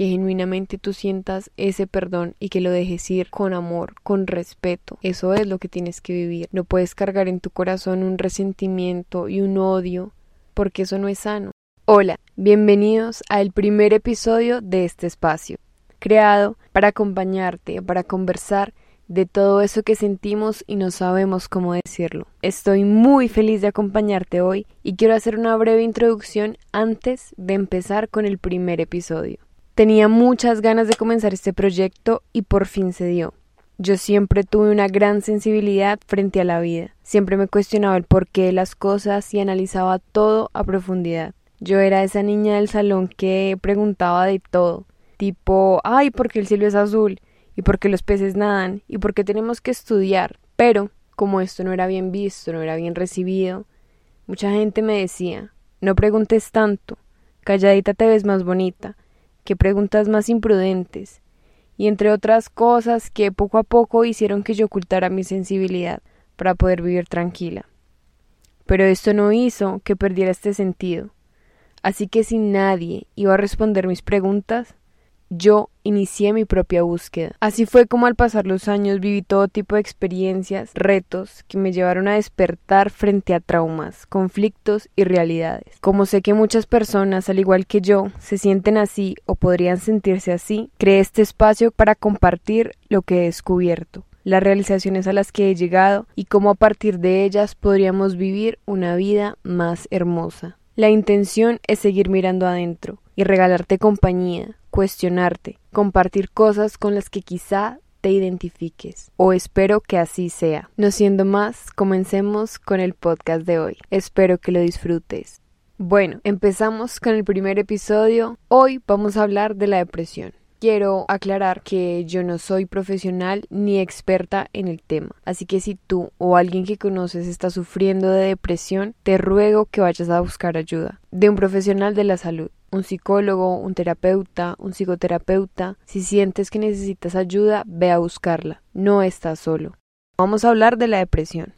que genuinamente tú sientas ese perdón y que lo dejes ir con amor, con respeto. Eso es lo que tienes que vivir. No puedes cargar en tu corazón un resentimiento y un odio, porque eso no es sano. Hola, bienvenidos al primer episodio de este espacio, creado para acompañarte, para conversar de todo eso que sentimos y no sabemos cómo decirlo. Estoy muy feliz de acompañarte hoy y quiero hacer una breve introducción antes de empezar con el primer episodio. Tenía muchas ganas de comenzar este proyecto y por fin se dio. Yo siempre tuve una gran sensibilidad frente a la vida. Siempre me cuestionaba el porqué de las cosas y analizaba todo a profundidad. Yo era esa niña del salón que preguntaba de todo, tipo, ay, ¿por qué el cielo es azul? y por qué los peces nadan y por qué tenemos que estudiar. Pero, como esto no era bien visto, no era bien recibido, mucha gente me decía, no preguntes tanto, calladita te ves más bonita, que preguntas más imprudentes, y entre otras cosas que poco a poco hicieron que yo ocultara mi sensibilidad para poder vivir tranquila. Pero esto no hizo que perdiera este sentido. Así que si nadie iba a responder mis preguntas, yo inicié mi propia búsqueda. Así fue como al pasar los años viví todo tipo de experiencias, retos que me llevaron a despertar frente a traumas, conflictos y realidades. Como sé que muchas personas, al igual que yo, se sienten así o podrían sentirse así, creé este espacio para compartir lo que he descubierto las realizaciones a las que he llegado y cómo a partir de ellas podríamos vivir una vida más hermosa. La intención es seguir mirando adentro y regalarte compañía, cuestionarte, compartir cosas con las que quizá te identifiques, o espero que así sea. No siendo más, comencemos con el podcast de hoy. Espero que lo disfrutes. Bueno, empezamos con el primer episodio. Hoy vamos a hablar de la depresión. Quiero aclarar que yo no soy profesional ni experta en el tema, así que si tú o alguien que conoces está sufriendo de depresión, te ruego que vayas a buscar ayuda de un profesional de la salud un psicólogo, un terapeuta, un psicoterapeuta. Si sientes que necesitas ayuda, ve a buscarla. No estás solo. Vamos a hablar de la depresión.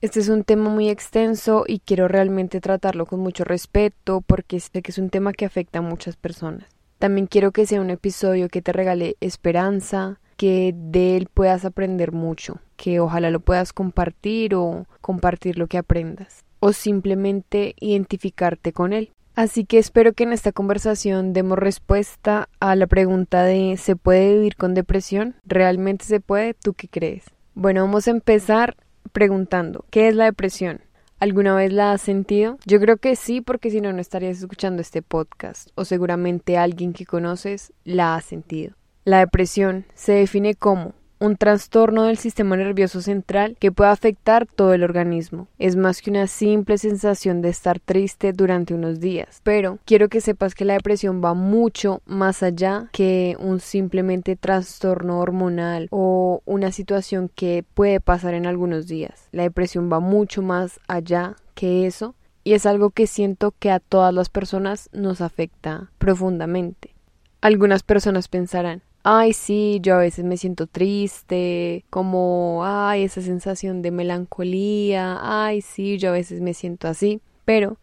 Este es un tema muy extenso y quiero realmente tratarlo con mucho respeto porque sé que es un tema que afecta a muchas personas. También quiero que sea un episodio que te regale esperanza, que de él puedas aprender mucho, que ojalá lo puedas compartir o compartir lo que aprendas, o simplemente identificarte con él. Así que espero que en esta conversación demos respuesta a la pregunta de ¿se puede vivir con depresión? ¿Realmente se puede? ¿Tú qué crees? Bueno, vamos a empezar preguntando ¿qué es la depresión? ¿Alguna vez la has sentido? Yo creo que sí, porque si no, no estarías escuchando este podcast, o seguramente alguien que conoces la ha sentido. La depresión se define como un trastorno del sistema nervioso central que puede afectar todo el organismo. Es más que una simple sensación de estar triste durante unos días. Pero quiero que sepas que la depresión va mucho más allá que un simplemente trastorno hormonal o una situación que puede pasar en algunos días. La depresión va mucho más allá que eso y es algo que siento que a todas las personas nos afecta profundamente. Algunas personas pensarán, ay, sí, yo a veces me siento triste, como, ay, esa sensación de melancolía, ay, sí, yo a veces me siento así, pero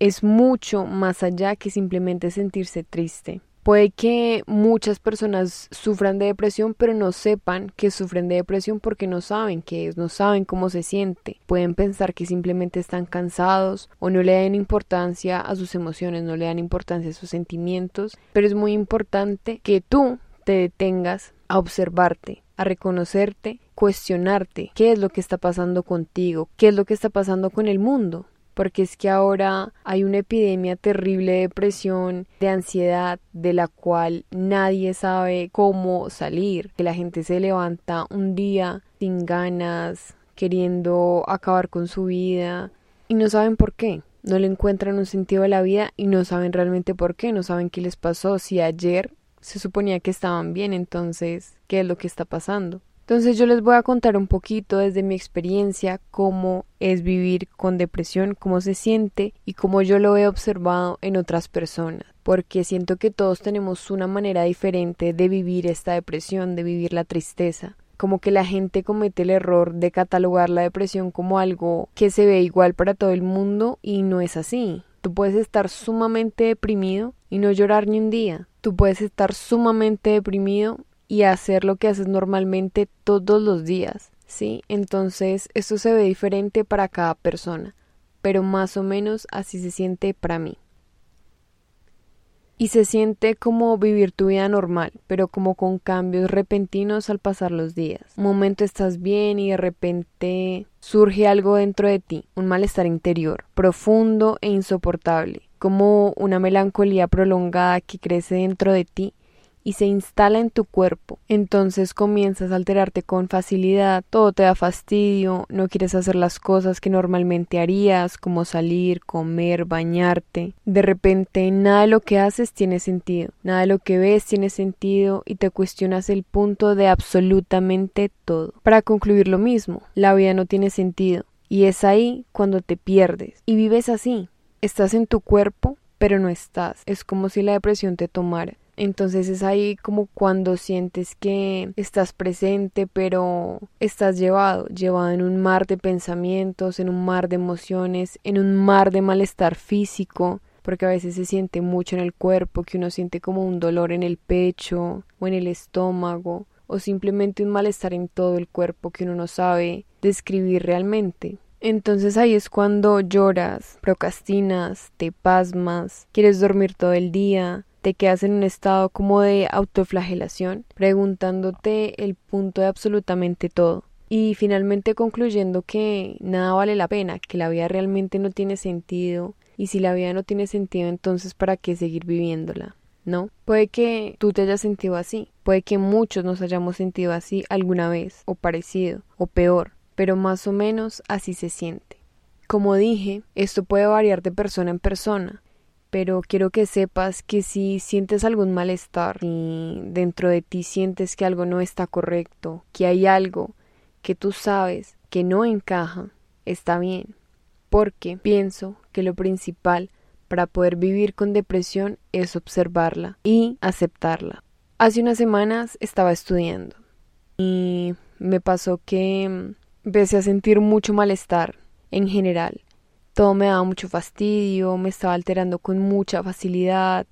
es mucho más allá que simplemente sentirse triste. Puede que muchas personas sufran de depresión, pero no sepan que sufren de depresión porque no saben qué es, no saben cómo se siente. Pueden pensar que simplemente están cansados o no le dan importancia a sus emociones, no le dan importancia a sus sentimientos, pero es muy importante que tú te detengas a observarte, a reconocerte, cuestionarte qué es lo que está pasando contigo, qué es lo que está pasando con el mundo. Porque es que ahora hay una epidemia terrible de depresión, de ansiedad, de la cual nadie sabe cómo salir. Que la gente se levanta un día sin ganas, queriendo acabar con su vida y no saben por qué no le encuentran un sentido a la vida y no saben realmente por qué, no saben qué les pasó, si ayer se suponía que estaban bien, entonces, ¿qué es lo que está pasando? Entonces yo les voy a contar un poquito desde mi experiencia cómo es vivir con depresión, cómo se siente y cómo yo lo he observado en otras personas, porque siento que todos tenemos una manera diferente de vivir esta depresión, de vivir la tristeza. Como que la gente comete el error de catalogar la depresión como algo que se ve igual para todo el mundo y no es así. Tú puedes estar sumamente deprimido y no llorar ni un día Tú puedes estar sumamente deprimido y hacer lo que haces normalmente todos los días, ¿sí? Entonces, esto se ve diferente para cada persona, pero más o menos así se siente para mí y se siente como vivir tu vida normal, pero como con cambios repentinos al pasar los días. Un momento estás bien y de repente surge algo dentro de ti, un malestar interior, profundo e insoportable, como una melancolía prolongada que crece dentro de ti y se instala en tu cuerpo. Entonces comienzas a alterarte con facilidad, todo te da fastidio, no quieres hacer las cosas que normalmente harías, como salir, comer, bañarte. De repente nada de lo que haces tiene sentido, nada de lo que ves tiene sentido y te cuestionas el punto de absolutamente todo. Para concluir lo mismo, la vida no tiene sentido y es ahí cuando te pierdes y vives así. Estás en tu cuerpo, pero no estás. Es como si la depresión te tomara. Entonces es ahí como cuando sientes que estás presente, pero estás llevado, llevado en un mar de pensamientos, en un mar de emociones, en un mar de malestar físico, porque a veces se siente mucho en el cuerpo, que uno siente como un dolor en el pecho o en el estómago, o simplemente un malestar en todo el cuerpo que uno no sabe describir realmente. Entonces ahí es cuando lloras, procrastinas, te pasmas, quieres dormir todo el día, te quedas en un estado como de autoflagelación, preguntándote el punto de absolutamente todo. Y finalmente concluyendo que nada vale la pena, que la vida realmente no tiene sentido, y si la vida no tiene sentido, entonces ¿para qué seguir viviéndola? ¿No? Puede que tú te hayas sentido así, puede que muchos nos hayamos sentido así alguna vez, o parecido, o peor, pero más o menos así se siente. Como dije, esto puede variar de persona en persona, pero quiero que sepas que si sientes algún malestar y dentro de ti sientes que algo no está correcto, que hay algo que tú sabes que no encaja, está bien, porque pienso que lo principal para poder vivir con depresión es observarla y aceptarla. Hace unas semanas estaba estudiando y me pasó que empecé a sentir mucho malestar en general. Todo me daba mucho fastidio, me estaba alterando con mucha facilidad,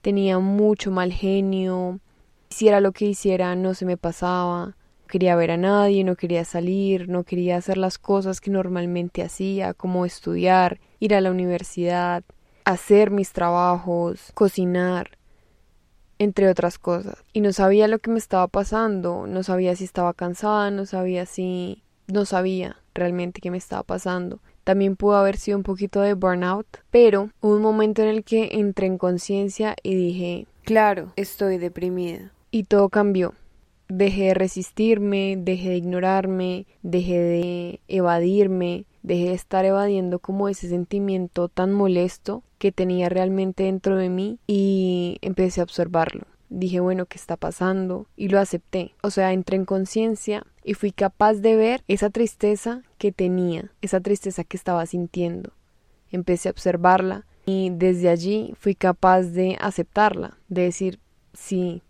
tenía mucho mal genio, hiciera lo que hiciera no se me pasaba, quería ver a nadie, no quería salir, no quería hacer las cosas que normalmente hacía, como estudiar, ir a la universidad, hacer mis trabajos, cocinar, entre otras cosas. Y no sabía lo que me estaba pasando, no sabía si estaba cansada, no sabía si... no sabía realmente qué me estaba pasando. También pudo haber sido un poquito de burnout, pero hubo un momento en el que entré en conciencia y dije, claro, estoy deprimida. Y todo cambió. Dejé de resistirme, dejé de ignorarme, dejé de evadirme, dejé de estar evadiendo como ese sentimiento tan molesto que tenía realmente dentro de mí y empecé a observarlo dije, bueno, ¿qué está pasando? Y lo acepté. O sea, entré en conciencia y fui capaz de ver esa tristeza que tenía, esa tristeza que estaba sintiendo. Empecé a observarla y desde allí fui capaz de aceptarla, de decir, sí,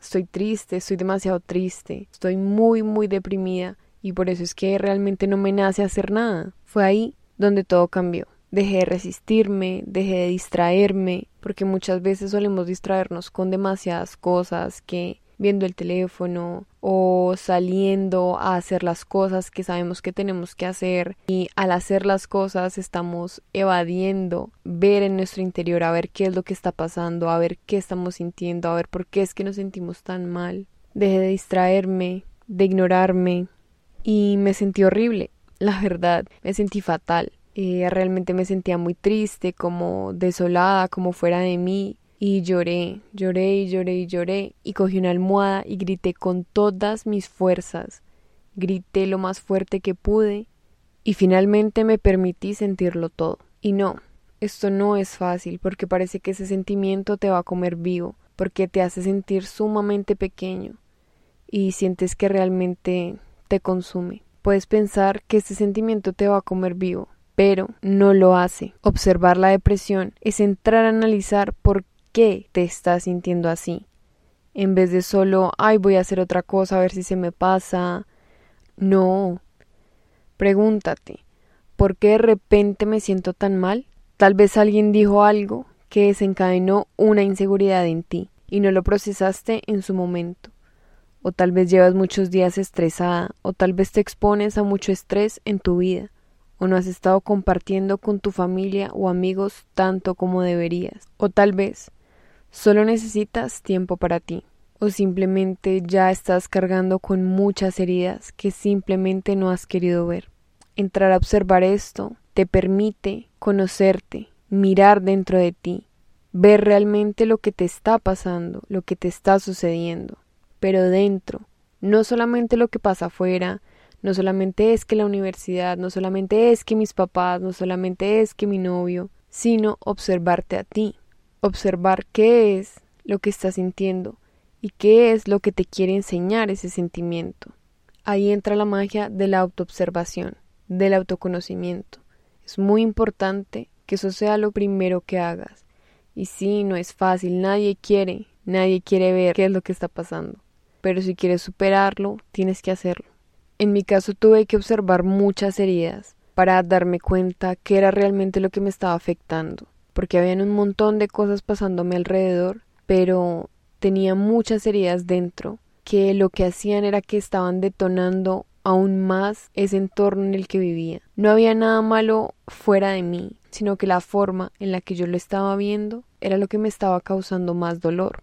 estoy triste, estoy demasiado triste, estoy muy, muy deprimida y por eso es que realmente no me nace hacer nada. Fue ahí donde todo cambió dejé de resistirme, dejé de distraerme, porque muchas veces solemos distraernos con demasiadas cosas que viendo el teléfono o saliendo a hacer las cosas que sabemos que tenemos que hacer y al hacer las cosas estamos evadiendo ver en nuestro interior a ver qué es lo que está pasando, a ver qué estamos sintiendo, a ver por qué es que nos sentimos tan mal. Dejé de distraerme, de ignorarme y me sentí horrible, la verdad, me sentí fatal. Eh, realmente me sentía muy triste, como desolada, como fuera de mí. Y lloré, lloré y lloré y lloré. Y cogí una almohada y grité con todas mis fuerzas. Grité lo más fuerte que pude. Y finalmente me permití sentirlo todo. Y no, esto no es fácil porque parece que ese sentimiento te va a comer vivo, porque te hace sentir sumamente pequeño y sientes que realmente te consume. Puedes pensar que ese sentimiento te va a comer vivo, pero no lo hace. Observar la depresión es entrar a analizar por qué te estás sintiendo así. En vez de solo, ay, voy a hacer otra cosa a ver si se me pasa. No. Pregúntate, ¿por qué de repente me siento tan mal? Tal vez alguien dijo algo que desencadenó una inseguridad en ti y no lo procesaste en su momento. O tal vez llevas muchos días estresada, o tal vez te expones a mucho estrés en tu vida, o no has estado compartiendo con tu familia o amigos tanto como deberías, o tal vez solo necesitas tiempo para ti, o simplemente ya estás cargando con muchas heridas que simplemente no has querido ver. Entrar a observar esto te permite conocerte, mirar dentro de ti, ver realmente lo que te está pasando, lo que te está sucediendo, pero dentro, no solamente lo que pasa afuera, no solamente es que la universidad, no solamente es que mis papás, no solamente es que mi novio, sino observarte a ti, observar qué es lo que estás sintiendo y qué es lo que te quiere enseñar ese sentimiento. Ahí entra la magia de la autoobservación, del autoconocimiento. Es muy importante que eso sea lo primero que hagas. Y sí, no es fácil, nadie quiere, nadie quiere ver qué es lo que está pasando. Pero si quieres superarlo, tienes que hacerlo. En mi caso tuve que observar muchas heridas para darme cuenta qué era realmente lo que me estaba afectando, porque habían un montón de cosas pasándome alrededor, pero tenía muchas heridas dentro que lo que hacían era que estaban detonando aún más ese entorno en el que vivía. No había nada malo fuera de mí, sino que la forma en la que yo lo estaba viendo era lo que me estaba causando más dolor.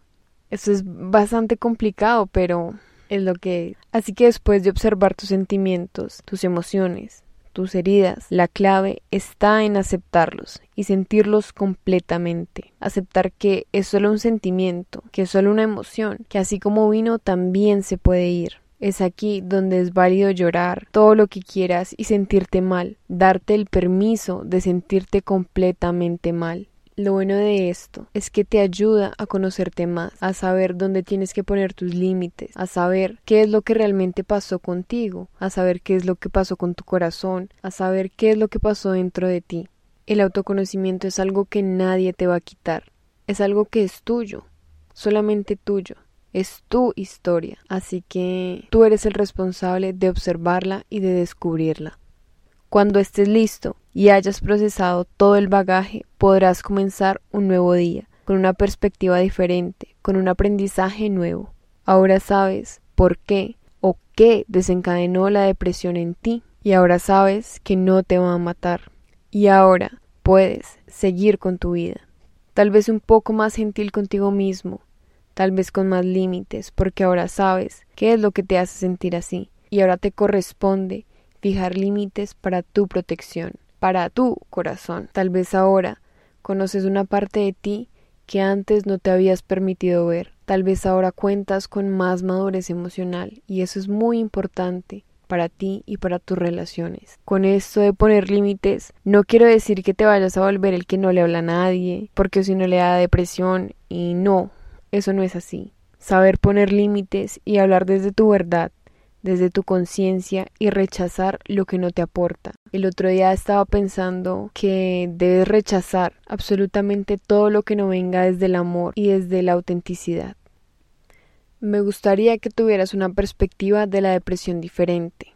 Eso es bastante complicado, pero es lo que es. Así que después de observar tus sentimientos, tus emociones, tus heridas, la clave está en aceptarlos y sentirlos completamente. Aceptar que es solo un sentimiento, que es solo una emoción, que así como vino también se puede ir. Es aquí donde es válido llorar todo lo que quieras y sentirte mal, darte el permiso de sentirte completamente mal. Lo bueno de esto es que te ayuda a conocerte más, a saber dónde tienes que poner tus límites, a saber qué es lo que realmente pasó contigo, a saber qué es lo que pasó con tu corazón, a saber qué es lo que pasó dentro de ti. El autoconocimiento es algo que nadie te va a quitar, es algo que es tuyo, solamente tuyo. Es tu historia, así que tú eres el responsable de observarla y de descubrirla. Cuando estés listo y hayas procesado todo el bagaje, podrás comenzar un nuevo día, con una perspectiva diferente, con un aprendizaje nuevo. Ahora sabes por qué o qué desencadenó la depresión en ti y ahora sabes que no te va a matar. Y ahora puedes seguir con tu vida. Tal vez un poco más gentil contigo mismo, tal vez con más límites, porque ahora sabes qué es lo que te hace sentir así y ahora te corresponde fijar límites para tu protección, para tu corazón. Tal vez ahora conoces una parte de ti que antes no te habías permitido ver. Tal vez ahora cuentas con más madurez emocional y eso es muy importante para ti y para tus relaciones. Con esto de poner límites, no quiero decir que te vayas a volver el que no le habla a nadie, porque si no le da depresión y no, eso no es así. Saber poner límites y hablar desde tu verdad desde tu conciencia y rechazar lo que no te aporta. El otro día estaba pensando que debes rechazar absolutamente todo lo que no venga desde el amor y desde la autenticidad. Me gustaría que tuvieras una perspectiva de la depresión diferente,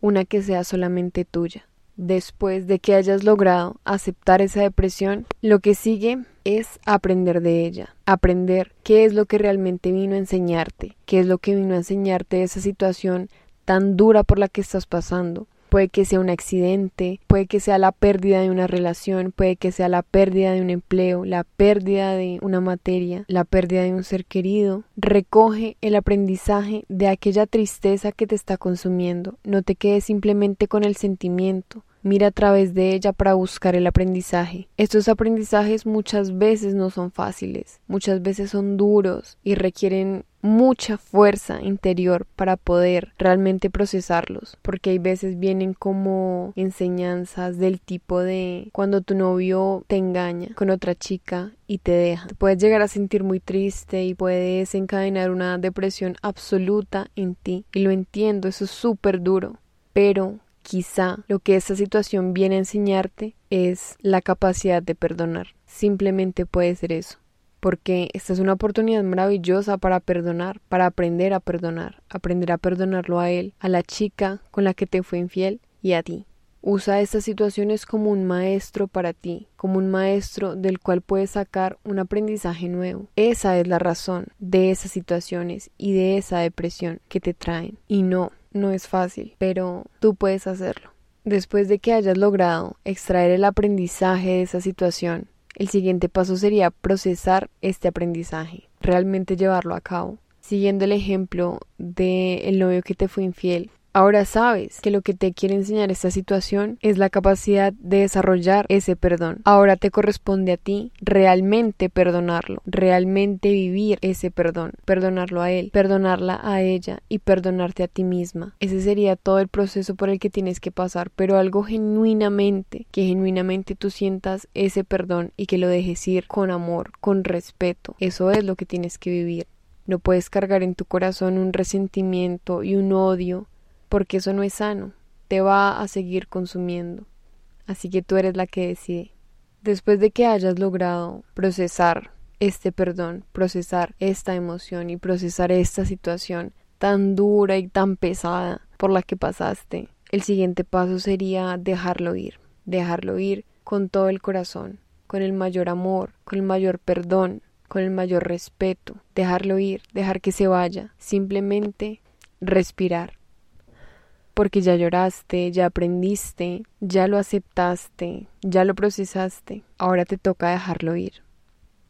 una que sea solamente tuya. Después de que hayas logrado aceptar esa depresión, lo que sigue es aprender de ella, aprender qué es lo que realmente vino a enseñarte, qué es lo que vino a enseñarte esa situación tan dura por la que estás pasando. Puede que sea un accidente, puede que sea la pérdida de una relación, puede que sea la pérdida de un empleo, la pérdida de una materia, la pérdida de un ser querido. Recoge el aprendizaje de aquella tristeza que te está consumiendo. No te quedes simplemente con el sentimiento. Mira a través de ella para buscar el aprendizaje. Estos aprendizajes muchas veces no son fáciles, muchas veces son duros y requieren mucha fuerza interior para poder realmente procesarlos, porque hay veces vienen como enseñanzas del tipo de cuando tu novio te engaña con otra chica y te deja. Te puedes llegar a sentir muy triste y puedes encadenar una depresión absoluta en ti. Y lo entiendo, eso es súper duro. Pero Quizá lo que esta situación viene a enseñarte es la capacidad de perdonar. Simplemente puede ser eso. Porque esta es una oportunidad maravillosa para perdonar, para aprender a perdonar, aprender a perdonarlo a él, a la chica con la que te fue infiel y a ti. Usa estas situaciones como un maestro para ti, como un maestro del cual puedes sacar un aprendizaje nuevo. Esa es la razón de esas situaciones y de esa depresión que te traen. Y no, no es fácil, pero tú puedes hacerlo. Después de que hayas logrado extraer el aprendizaje de esa situación, el siguiente paso sería procesar este aprendizaje, realmente llevarlo a cabo. Siguiendo el ejemplo del el novio que te fue infiel, Ahora sabes que lo que te quiere enseñar esta situación es la capacidad de desarrollar ese perdón. Ahora te corresponde a ti realmente perdonarlo, realmente vivir ese perdón, perdonarlo a él, perdonarla a ella y perdonarte a ti misma. Ese sería todo el proceso por el que tienes que pasar, pero algo genuinamente, que genuinamente tú sientas ese perdón y que lo dejes ir con amor, con respeto. Eso es lo que tienes que vivir. No puedes cargar en tu corazón un resentimiento y un odio porque eso no es sano, te va a seguir consumiendo. Así que tú eres la que decide. Después de que hayas logrado procesar este perdón, procesar esta emoción y procesar esta situación tan dura y tan pesada por la que pasaste, el siguiente paso sería dejarlo ir, dejarlo ir con todo el corazón, con el mayor amor, con el mayor perdón, con el mayor respeto, dejarlo ir, dejar que se vaya, simplemente respirar, porque ya lloraste, ya aprendiste, ya lo aceptaste, ya lo procesaste, ahora te toca dejarlo ir.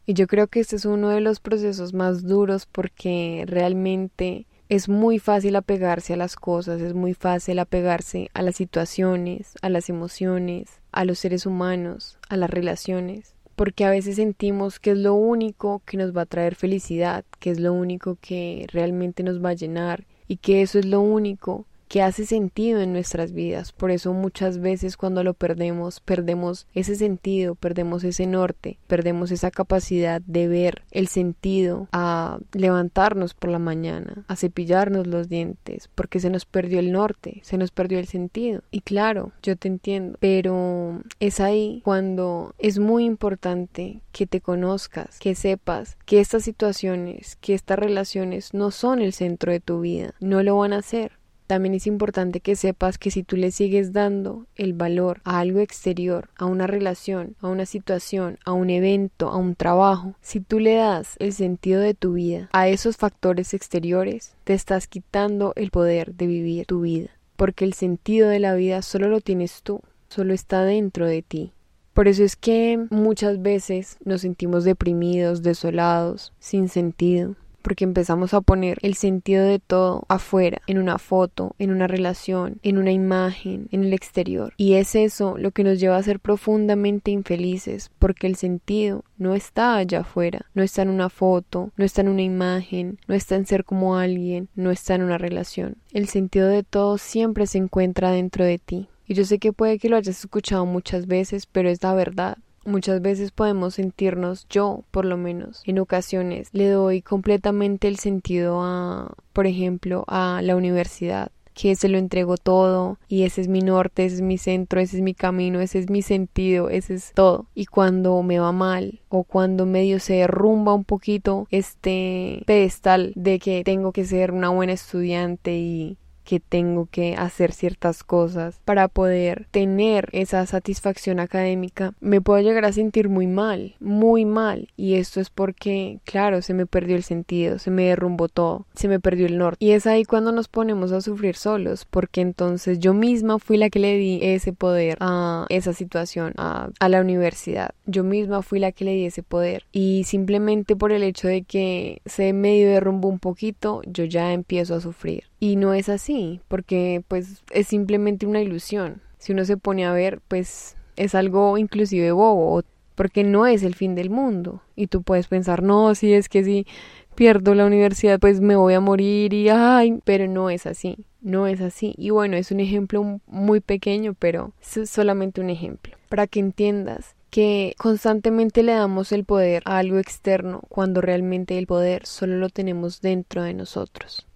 Y yo creo que este es uno de los procesos más duros porque realmente es muy fácil apegarse a las cosas, es muy fácil apegarse a las situaciones, a las emociones, a los seres humanos, a las relaciones, porque a veces sentimos que es lo único que nos va a traer felicidad, que es lo único que realmente nos va a llenar y que eso es lo único que hace sentido en nuestras vidas. Por eso muchas veces cuando lo perdemos, perdemos ese sentido, perdemos ese norte, perdemos esa capacidad de ver el sentido a levantarnos por la mañana, a cepillarnos los dientes, porque se nos perdió el norte, se nos perdió el sentido. Y claro, yo te entiendo, pero es ahí cuando es muy importante que te conozcas, que sepas que estas situaciones, que estas relaciones no son el centro de tu vida, no lo van a ser también es importante que sepas que si tú le sigues dando el valor a algo exterior, a una relación, a una situación, a un evento, a un trabajo, si tú le das el sentido de tu vida a esos factores exteriores, te estás quitando el poder de vivir tu vida, porque el sentido de la vida solo lo tienes tú, solo está dentro de ti. Por eso es que muchas veces nos sentimos deprimidos, desolados, sin sentido, porque empezamos a poner el sentido de todo afuera, en una foto, en una relación, en una imagen, en el exterior. Y es eso lo que nos lleva a ser profundamente infelices, porque el sentido no está allá afuera, no está en una foto, no está en una imagen, no está en ser como alguien, no está en una relación. El sentido de todo siempre se encuentra dentro de ti. Y yo sé que puede que lo hayas escuchado muchas veces, pero es la verdad. Muchas veces podemos sentirnos, yo por lo menos, en ocasiones le doy completamente el sentido a, por ejemplo, a la universidad que se lo entrego todo y ese es mi norte, ese es mi centro, ese es mi camino, ese es mi sentido, ese es todo. Y cuando me va mal o cuando medio se derrumba un poquito este pedestal de que tengo que ser una buena estudiante y que tengo que hacer ciertas cosas para poder tener esa satisfacción académica, me puedo llegar a sentir muy mal, muy mal. Y esto es porque, claro, se me perdió el sentido, se me derrumbó todo, se me perdió el norte. Y es ahí cuando nos ponemos a sufrir solos, porque entonces yo misma fui la que le di ese poder a esa situación, a, a la universidad. Yo misma fui la que le di ese poder. Y simplemente por el hecho de que se medio derrumbó un poquito, yo ya empiezo a sufrir. Y no es así, porque pues es simplemente una ilusión. Si uno se pone a ver, pues es algo inclusive bobo, porque no es el fin del mundo. Y tú puedes pensar, no, si es que si pierdo la universidad, pues me voy a morir y ay, pero no es así, no es así. Y bueno, es un ejemplo muy pequeño, pero es solamente un ejemplo, para que entiendas que constantemente le damos el poder a algo externo cuando realmente el poder solo lo tenemos dentro de nosotros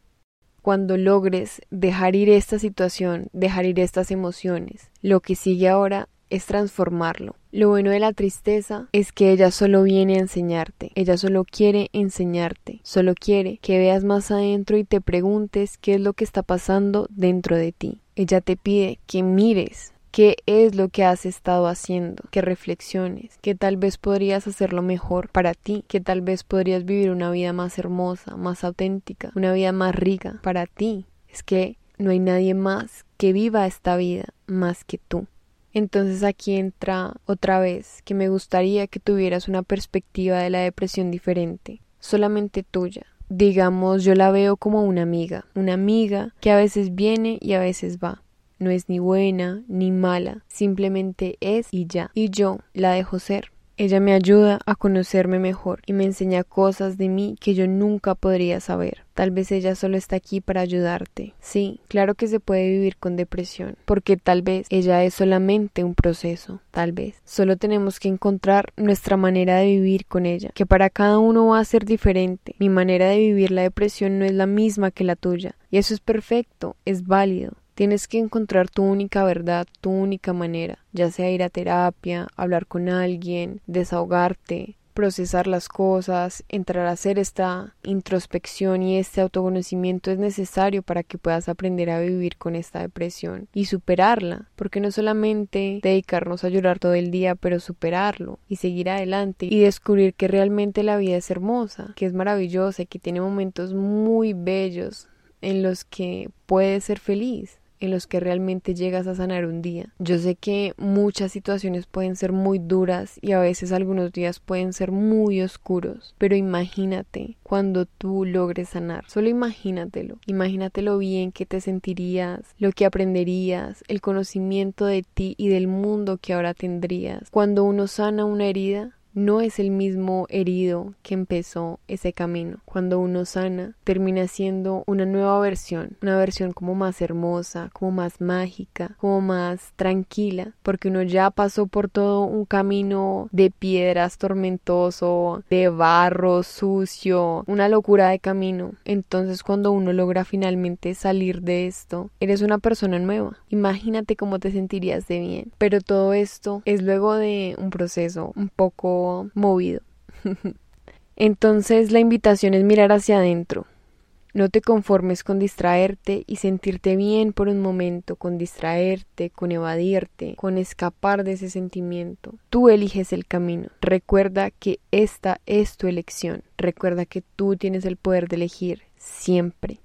cuando logres dejar ir esta situación, dejar ir estas emociones, lo que sigue ahora es transformarlo. Lo bueno de la tristeza es que ella solo viene a enseñarte, ella solo quiere enseñarte, solo quiere que veas más adentro y te preguntes qué es lo que está pasando dentro de ti. Ella te pide que mires qué es lo que has estado haciendo, que reflexiones, que tal vez podrías hacerlo mejor para ti, que tal vez podrías vivir una vida más hermosa, más auténtica, una vida más rica para ti. Es que no hay nadie más que viva esta vida más que tú. Entonces aquí entra otra vez que me gustaría que tuvieras una perspectiva de la depresión diferente, solamente tuya. Digamos, yo la veo como una amiga, una amiga que a veces viene y a veces va. No es ni buena ni mala, simplemente es y ya. Y yo la dejo ser. Ella me ayuda a conocerme mejor y me enseña cosas de mí que yo nunca podría saber. Tal vez ella solo está aquí para ayudarte. Sí, claro que se puede vivir con depresión, porque tal vez ella es solamente un proceso, tal vez. Solo tenemos que encontrar nuestra manera de vivir con ella, que para cada uno va a ser diferente. Mi manera de vivir la depresión no es la misma que la tuya, y eso es perfecto, es válido. Tienes que encontrar tu única verdad, tu única manera, ya sea ir a terapia, hablar con alguien, desahogarte, procesar las cosas, entrar a hacer esta introspección y este autoconocimiento es necesario para que puedas aprender a vivir con esta depresión y superarla, porque no solamente dedicarnos a llorar todo el día, pero superarlo y seguir adelante y descubrir que realmente la vida es hermosa, que es maravillosa y que tiene momentos muy bellos en los que puedes ser feliz en los que realmente llegas a sanar un día. Yo sé que muchas situaciones pueden ser muy duras y a veces algunos días pueden ser muy oscuros, pero imagínate cuando tú logres sanar. Solo imagínatelo. Imagínatelo bien que te sentirías, lo que aprenderías, el conocimiento de ti y del mundo que ahora tendrías. Cuando uno sana una herida, no es el mismo herido que empezó ese camino. Cuando uno sana, termina siendo una nueva versión, una versión como más hermosa, como más mágica, como más tranquila, porque uno ya pasó por todo un camino de piedras tormentoso, de barro sucio, una locura de camino. Entonces cuando uno logra finalmente salir de esto, eres una persona nueva. Imagínate cómo te sentirías de bien. Pero todo esto es luego de un proceso un poco movido. Entonces la invitación es mirar hacia adentro. No te conformes con distraerte y sentirte bien por un momento, con distraerte, con evadirte, con escapar de ese sentimiento. Tú eliges el camino. Recuerda que esta es tu elección. Recuerda que tú tienes el poder de elegir siempre.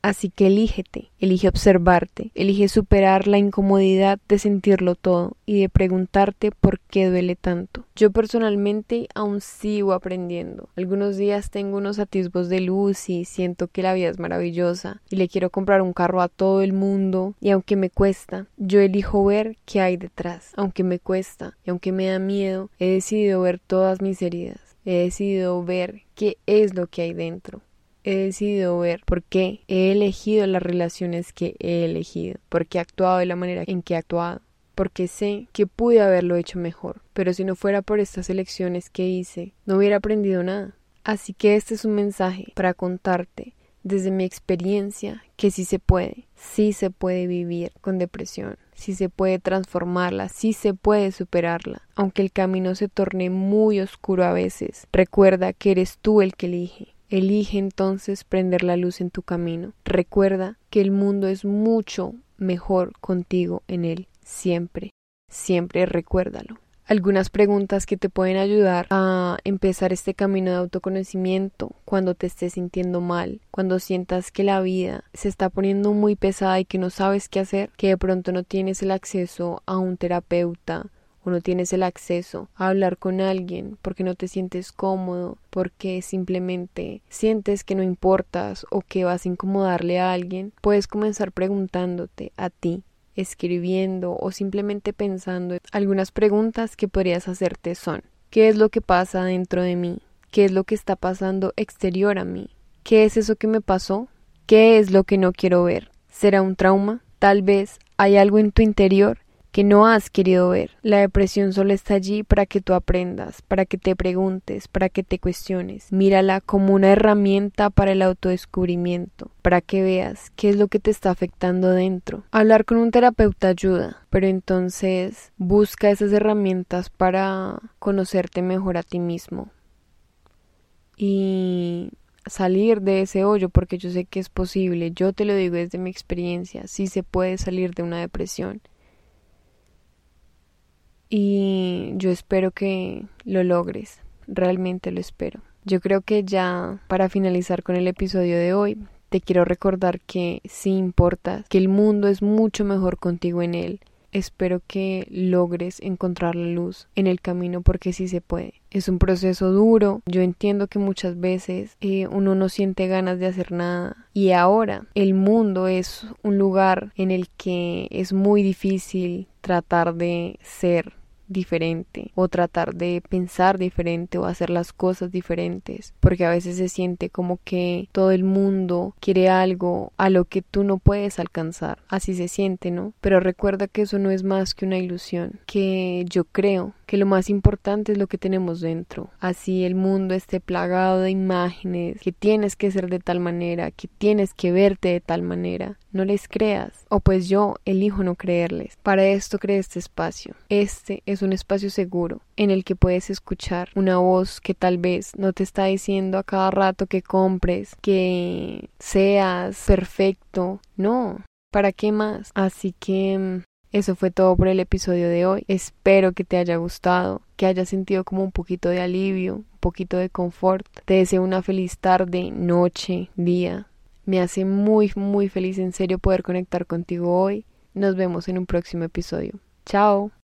Así que elígete, elige observarte, elige superar la incomodidad de sentirlo todo y de preguntarte por qué duele tanto. Yo personalmente aún sigo aprendiendo. Algunos días tengo unos atisbos de luz y siento que la vida es maravillosa y le quiero comprar un carro a todo el mundo y aunque me cuesta, yo elijo ver qué hay detrás. Aunque me cuesta y aunque me da miedo, he decidido ver todas mis heridas. He decidido ver qué es lo que hay dentro he decidido ver por qué he elegido las relaciones que he elegido, por qué he actuado de la manera en que he actuado, porque sé que pude haberlo hecho mejor, pero si no fuera por estas elecciones que hice, no hubiera aprendido nada. Así que este es un mensaje para contarte desde mi experiencia que sí se puede, sí se puede vivir con depresión, sí se puede transformarla, sí se puede superarla, aunque el camino se torne muy oscuro a veces. Recuerda que eres tú el que elige, Elige entonces prender la luz en tu camino. Recuerda que el mundo es mucho mejor contigo en él, siempre, siempre recuérdalo. Algunas preguntas que te pueden ayudar a empezar este camino de autoconocimiento cuando te estés sintiendo mal, cuando sientas que la vida se está poniendo muy pesada y que no sabes qué hacer, que de pronto no tienes el acceso a un terapeuta, no tienes el acceso a hablar con alguien porque no te sientes cómodo, porque simplemente sientes que no importas o que vas a incomodarle a alguien, puedes comenzar preguntándote a ti escribiendo o simplemente pensando algunas preguntas que podrías hacerte son ¿qué es lo que pasa dentro de mí? ¿Qué es lo que está pasando exterior a mí? ¿Qué es eso que me pasó? ¿Qué es lo que no quiero ver? ¿Será un trauma? Tal vez hay algo en tu interior que no has querido ver. La depresión solo está allí para que tú aprendas, para que te preguntes, para que te cuestiones. Mírala como una herramienta para el autodescubrimiento, para que veas qué es lo que te está afectando dentro. Hablar con un terapeuta ayuda, pero entonces busca esas herramientas para conocerte mejor a ti mismo. Y salir de ese hoyo porque yo sé que es posible, yo te lo digo desde mi experiencia, sí se puede salir de una depresión y yo espero que lo logres, realmente lo espero. Yo creo que ya para finalizar con el episodio de hoy, te quiero recordar que si importas, que el mundo es mucho mejor contigo en él. Espero que logres encontrar la luz en el camino porque sí se puede. Es un proceso duro. Yo entiendo que muchas veces eh, uno no siente ganas de hacer nada. Y ahora el mundo es un lugar en el que es muy difícil tratar de ser diferente o tratar de pensar diferente o hacer las cosas diferentes porque a veces se siente como que todo el mundo quiere algo a lo que tú no puedes alcanzar. Así se siente no pero recuerda que eso no es más que una ilusión que yo creo que lo más importante es lo que tenemos dentro. Así el mundo esté plagado de imágenes, que tienes que ser de tal manera, que tienes que verte de tal manera. No les creas, o pues yo elijo no creerles. Para esto cree este espacio. Este es un espacio seguro en el que puedes escuchar una voz que tal vez no te está diciendo a cada rato que compres, que seas perfecto. No, ¿para qué más? Así que mm, eso fue todo por el episodio de hoy. Espero que te haya gustado, que hayas sentido como un poquito de alivio, un poquito de confort. Te deseo una feliz tarde, noche, día. Me hace muy, muy feliz en serio poder conectar contigo hoy. Nos vemos en un próximo episodio. Chao.